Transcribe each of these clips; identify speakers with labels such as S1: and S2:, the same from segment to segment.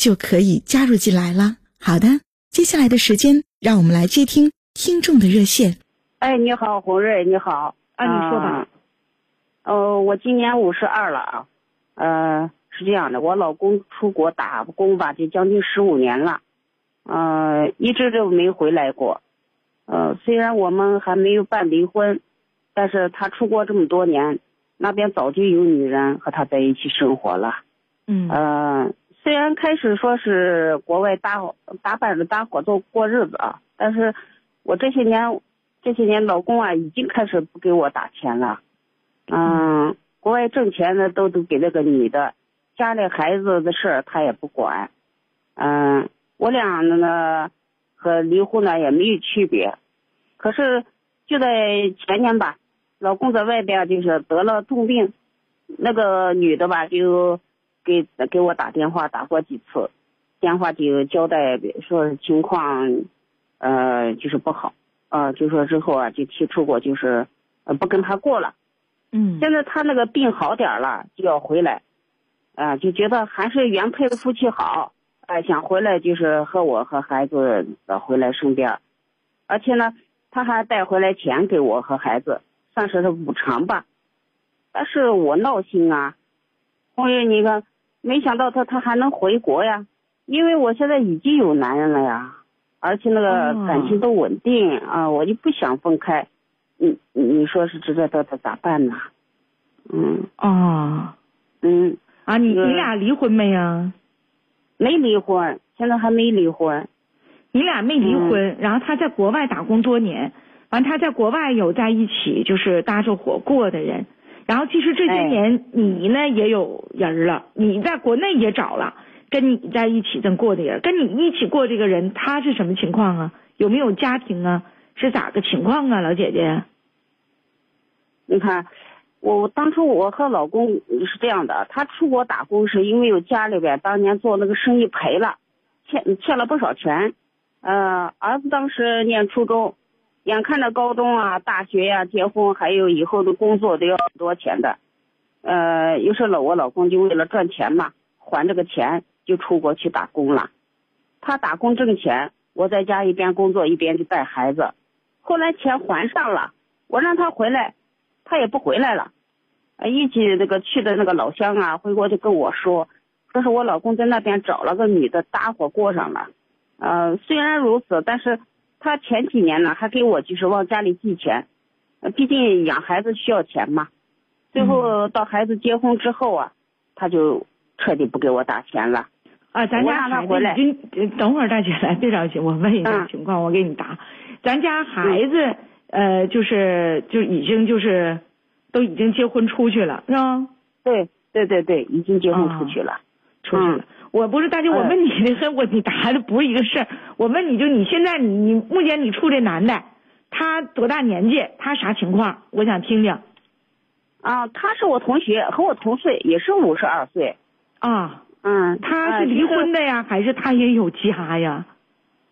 S1: 就可以加入进来了。好的，接下来的时间，让我们来接听听众的热线。
S2: 哎，你好，洪瑞，你好。
S3: 啊，你说吧。
S2: 呃，我今年五十二了啊。呃，是这样的，我老公出国打工吧，就将近十五年了，呃，一直都没回来过。呃，虽然我们还没有办离婚，但是他出国这么多年，那边早就有女人和他在一起生活了。
S3: 嗯。
S2: 呃，虽然开始说是国外搭搭伴着搭伙做过日子啊，但是我这些年这些年老公啊已经开始不给我打钱了。嗯。国外挣钱的都都给那个女的，家里孩子的事儿他也不管。嗯，我俩呢？和离婚呢也没有区别，可是就在前年吧，老公在外边就是得了重病，那个女的吧就给给我打电话打过几次，电话就交代说情况，呃就是不好，呃就说之后啊就提出过就是呃不跟他过了，
S3: 嗯，
S2: 现在他那个病好点了就要回来，啊就觉得还是原配的夫妻好。哎，想回来就是和我和孩子回来身边，而且呢，他还带回来钱给我和孩子，算是是补偿吧。但是我闹心啊，红爷，你看，没想到他他还能回国呀，因为我现在已经有男人了呀，而且那个感情都稳定啊，我就不想分开。你你说是这这这这咋办呢？嗯
S3: 哦，
S2: 嗯
S3: 啊，你你俩离婚没呀？
S2: 没离婚，现在还没离婚。
S3: 你俩没离婚，然后他在国外打工多年，完他在国外有在一起就是搭着伙过的人，然后其实这些年你呢也有人了，你在国内也找了跟你在一起正过的人，跟你一起过这个人他是什么情况啊？有没有家庭啊？是咋个情况啊，老姐姐？
S2: 你看。我当初我和老公是这样的，他出国打工是因为有家里边当年做那个生意赔了，欠欠了不少钱，呃，儿子当时念初中，眼看着高中啊、大学呀、结婚还有以后的工作都要很多钱的，呃，于是呢我老公就为了赚钱嘛，还这个钱就出国去打工了，他打工挣钱，我在家一边工作一边就带孩子，后来钱还上了，我让他回来。他也不回来了，呃，一起那个去的那个老乡啊，回国就跟我说，说是我老公在那边找了个女的搭伙过上了，呃，虽然如此，但是他前几年呢还给我就是往家里寄钱，毕竟养孩子需要钱嘛，最后到孩子结婚之后啊，他就彻底不给我打钱了。
S3: 啊，咱家孩子已经等会儿大姐来，别着急，我问一下情况，我给你答。咱家孩子。呃，就是就已经就是，都已经结婚出去了，是吧？
S2: 对对对对，已经结婚出去了，
S3: 出去了。我不是大姐，我问你的和我你答的不是一个事儿。我问你就你现在你你目前你处这男的，他多大年纪？他啥情况？我想听听。
S2: 啊，他是我同学，和我同岁，也是五十二岁。
S3: 啊，
S2: 嗯，
S3: 他是离婚的呀，还是他也有家呀？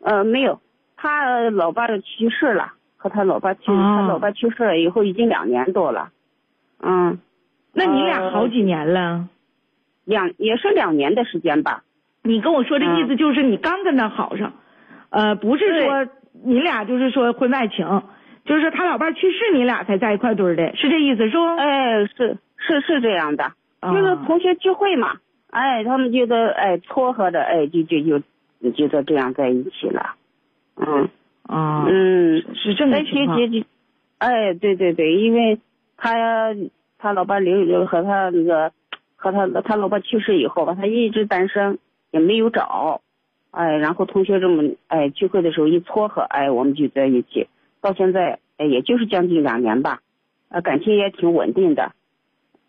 S2: 呃，没有，他老伴去世了。和他老爸去，他老爸去世了以后已经两年多了，嗯，
S3: 那你俩好几年了？
S2: 两也是两年的时间吧。
S3: 你跟我说的意思就是你刚跟他好上，呃，不是说你俩就是说婚外情，就是他老伴去世你俩才在一块堆的，是这意思是不？
S2: 哎，是是是这样的，就是同学聚会嘛，哎，他们就得哎撮合着，哎就就就就得这样在一起了。嗯
S3: 啊，
S2: 嗯，
S3: 是这么
S2: 在
S3: 情况
S2: 哎，对对对，因为他他老伴刘刘和他那个和他他老婆去世以后吧，他一直单身，也没有找，哎，然后同学这么哎聚会的时候一撮合，哎，我们就在一起，到现在哎也就是将近两年吧，呃，感情也挺稳定的，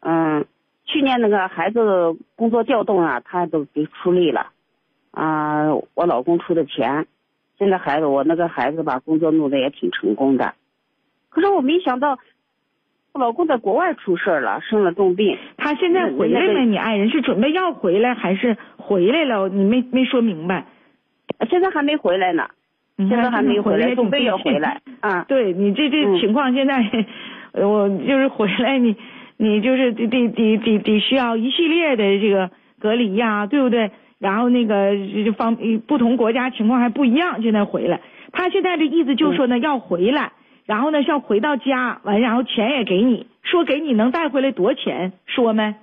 S2: 嗯，去年那个孩子工作调动啊，他都给出力了，啊、我老公出的钱，现在孩子我那个孩子吧，工作弄得也挺成功的，可是我没想到，我老公在国外出事儿了，生了重病。
S3: 他现在回来
S2: 了？
S3: 你爱人是准备要回来还是回来了？你没没说明白。
S2: 现在还没回来呢，现在还没回来，准备要回来。啊，
S3: 对你这这
S2: 嗯
S3: 情况现在，呃我就是回来你你就是得得得得得需要一系列的这个隔离呀、对不对？然后那个这方不同国家情况还不一样，现在回来，他现在的意思就是说呢、要回来，然后呢是要回到家完，然后钱也给你，说给你能带回来多少钱，说没？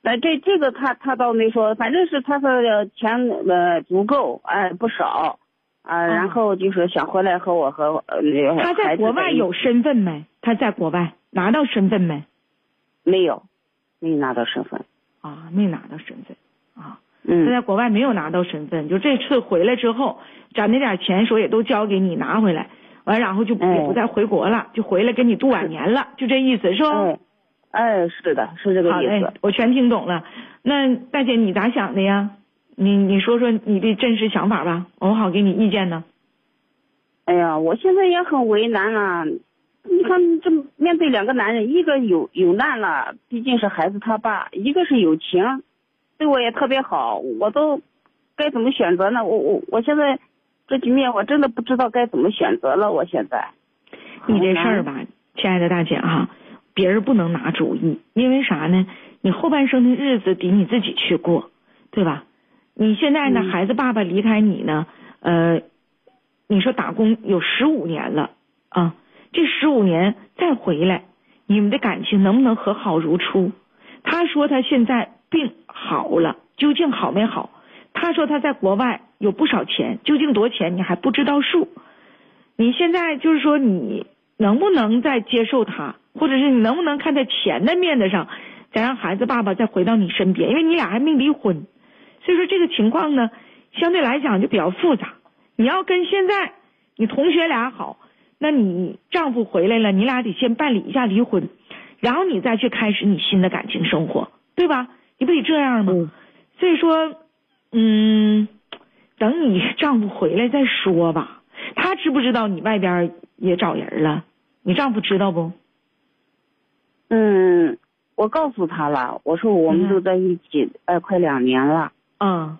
S2: 那这这个他他倒没说，反正是他说的钱呃足够，哎不少，啊，
S3: 嗯
S2: 然后就是想回来和我和呃那个
S3: 他在国外有身份没？他在国外拿到身份没？
S2: 没有？没拿到身份。
S3: 啊，没拿到身份啊。他
S2: 嗯
S3: 在国外没有拿到身份，就这次回来之后，攒那点钱说也都交给你拿回来，完然后就
S2: 哎
S3: 也不再回国了，就回来跟你度晚年了，就这意思是吧？
S2: 哎哎是的，是这个意思。，
S3: 我全听懂了。那大姐你咋想的呀？你你说说你的真实想法吧，我好给你意见呢。
S2: 哎呀，我现在也很为难啊！你看，这面对两个男人，一个有有难了，毕竟是孩子他爸；一个是有情，对我也特别好，我都该怎么选择呢？我我我现在这局面，我真的不知道该怎么选择了。我现在，
S3: 你这事儿吧，亲爱的大姐哈、别人不能拿主意，因为啥呢？你后半生的日子得你自己去过，对吧？你现在呢，
S2: 嗯
S3: 孩子爸爸离开你呢，呃，你说打工有十五年了啊，这十五年再回来，你们的感情能不能和好如初？他说他现在病好了，究竟好没好？他说他在国外有不少钱，究竟多钱你还不知道数。你现在就是说你能不能再接受他，或者是你能不能看在钱的面子上，再让孩子爸爸再回到你身边？因为你俩还没离婚，所以说这个情况呢，相对来讲就比较复杂。你要跟现在你同学俩好，那你丈夫回来了，你俩得先办理一下离婚，然后你再去开始你新的感情生活，对吧？你不得这样吗？
S2: 嗯
S3: 所以说，嗯，等你丈夫回来再说吧。他知不知道你外边也找人了？你丈夫知道不？
S2: 嗯，我告诉他了，我说我们
S3: 嗯
S2: 都在一起，哎，快两年了。
S3: 嗯，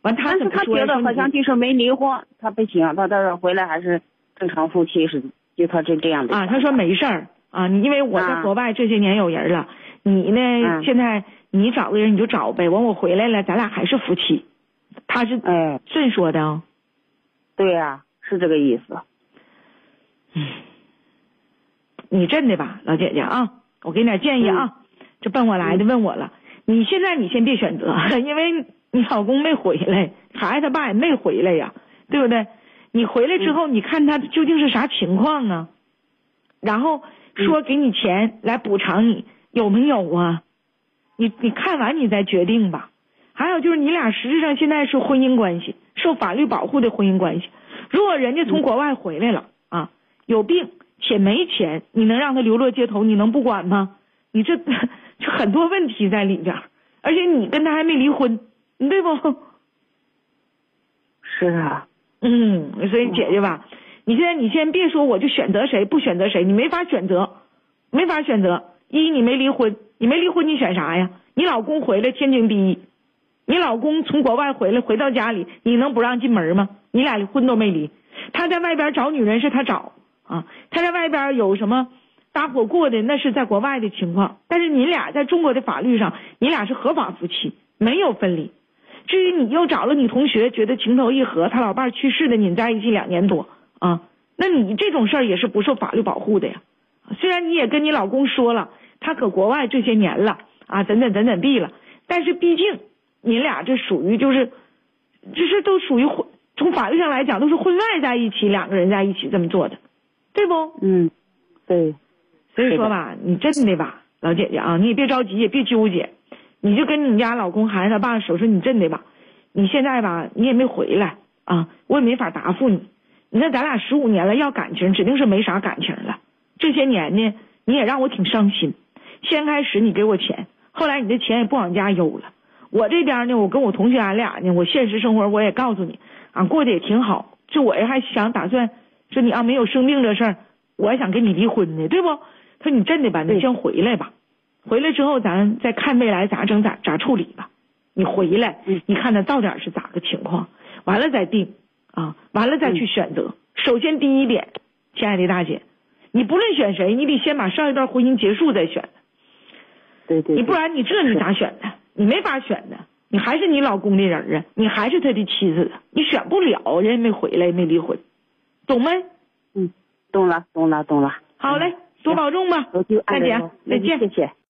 S3: 完他
S2: 他
S3: 怎么说呀？
S2: 觉得好像就是没离婚，他不行，他到时候回来还是正常夫妻，是就他这这样的
S3: 啊，他说没事儿啊，因为我在
S2: 啊
S3: 国外这些年有人了，你呢、
S2: 嗯
S3: 现在你找个人你就找呗，完我回来了，咱俩还是夫妻。他是
S2: 哎，
S3: 这说的啊、
S2: 对呀、是这个意思。
S3: 你真的吧，老姐姐啊，我给你点建议啊，这奔我来的问我了，你现在你先别选择，因为你老公没回来，孩子他爸也没回来呀，对不对？你回来之后，你看他究竟是啥情况啊？然后说给你钱来补偿你，有没有啊？你你看完你再决定吧。还有就是你俩实质上现在是婚姻关系，受法律保护的婚姻关系。如果人家从国外回来了啊，有病且没钱，你能让他流落街头？你能不管吗？你这这很多问题在里边儿，而且你跟他还没离婚，对不？
S2: 是啊，
S3: 嗯，所以姐姐吧，你现在你先别说我就选择谁不选择谁，你没法选择，没法选择。一你没离婚，你没离婚你选啥呀？你老公回来天经地义，你老公从国外回来回到家里，你能不让进门吗？你俩婚都没离，他在外边找女人是他找啊，他在外边有什么搭伙过的那是在国外的情况，但是你俩在中国的法律上，你俩是合法夫妻，没有分离。至于你又找了你同学，觉得情投意合，他老伴去世的，你在一起两年多啊，那你这种事儿也是不受法律保护的呀。虽然你也跟你老公说了，他搁国外这些年了啊，怎怎怎怎地了，但是毕竟你俩这属于就是这是都属于婚，从法律上来讲都是婚外在一起，两个人在一起这么做的，对不？
S2: 嗯，对，
S3: 所以说吧，你真的吧，老姐姐啊，你也别着急，也别纠结，你就跟你家老公孩子他爸说说，你真的吧，你现在吧，你也没回来啊，我也没法答复你。你看咱俩十五年了，要感情指定是没啥感情了。这些年呢，你也让我挺伤心。先开始你给我钱，后来你的钱也不往家邮了。我这边呢，我跟我同学俺俩呢，我现实生活我也告诉你，俺过得也挺好。这我也还想打算说你要没有生病这事儿，我还想跟你离婚呢，对不？他说你真的吧，你先回来吧。回来之后咱再看未来咋整咋咋处理吧。你回来，你看他到底是咋个情况，完了再定啊，完了再去选择。首先第一点，亲爱的大姐，你不论选谁，你得先把上一段婚姻结束再选。
S2: 对对，
S3: 你不然你这你咋选呢？你没法选的，你还是你老公的人啊，你还是他的妻子，你选不了，人没回来，没离婚，懂没？
S2: 嗯，懂了，懂了，懂了。
S3: 好嘞，多保重吧，再见，再见，
S2: 谢谢。